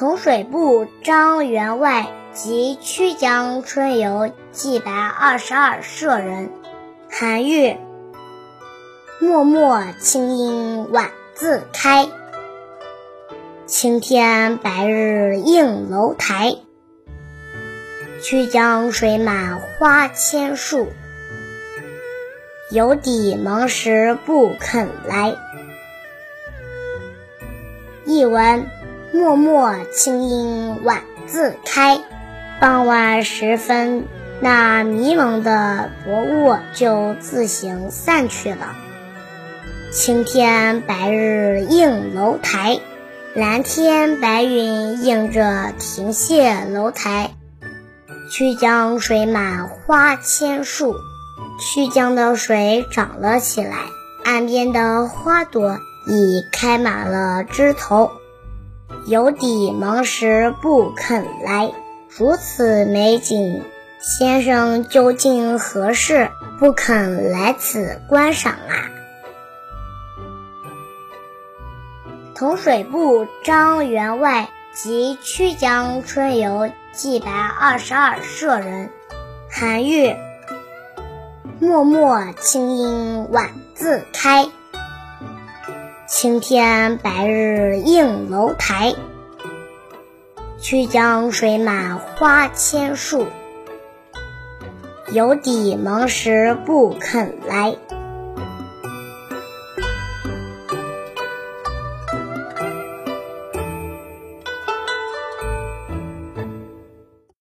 同水部张员外及曲江春游记白二十二舍人。韩愈。脉脉清音晚自开，青天白日映楼台。曲江水满花千树，有底蒙时不肯来。译文：默默轻音晚自开，傍晚时分，那迷蒙的薄雾就自行散去了。青天白日映楼台，蓝天白云映着亭榭楼台。曲江水满花千树，曲江的水涨了起来，岸边的花朵已开满了枝头。有底蒙时不肯来，如此美景，先生究竟何事不肯来此观赏啊？同水部张员外及曲江春游记白二十二舍人。韩愈。脉脉清音晚自开，青天白日映楼台。曲江水满花千树，有底忙时不肯来。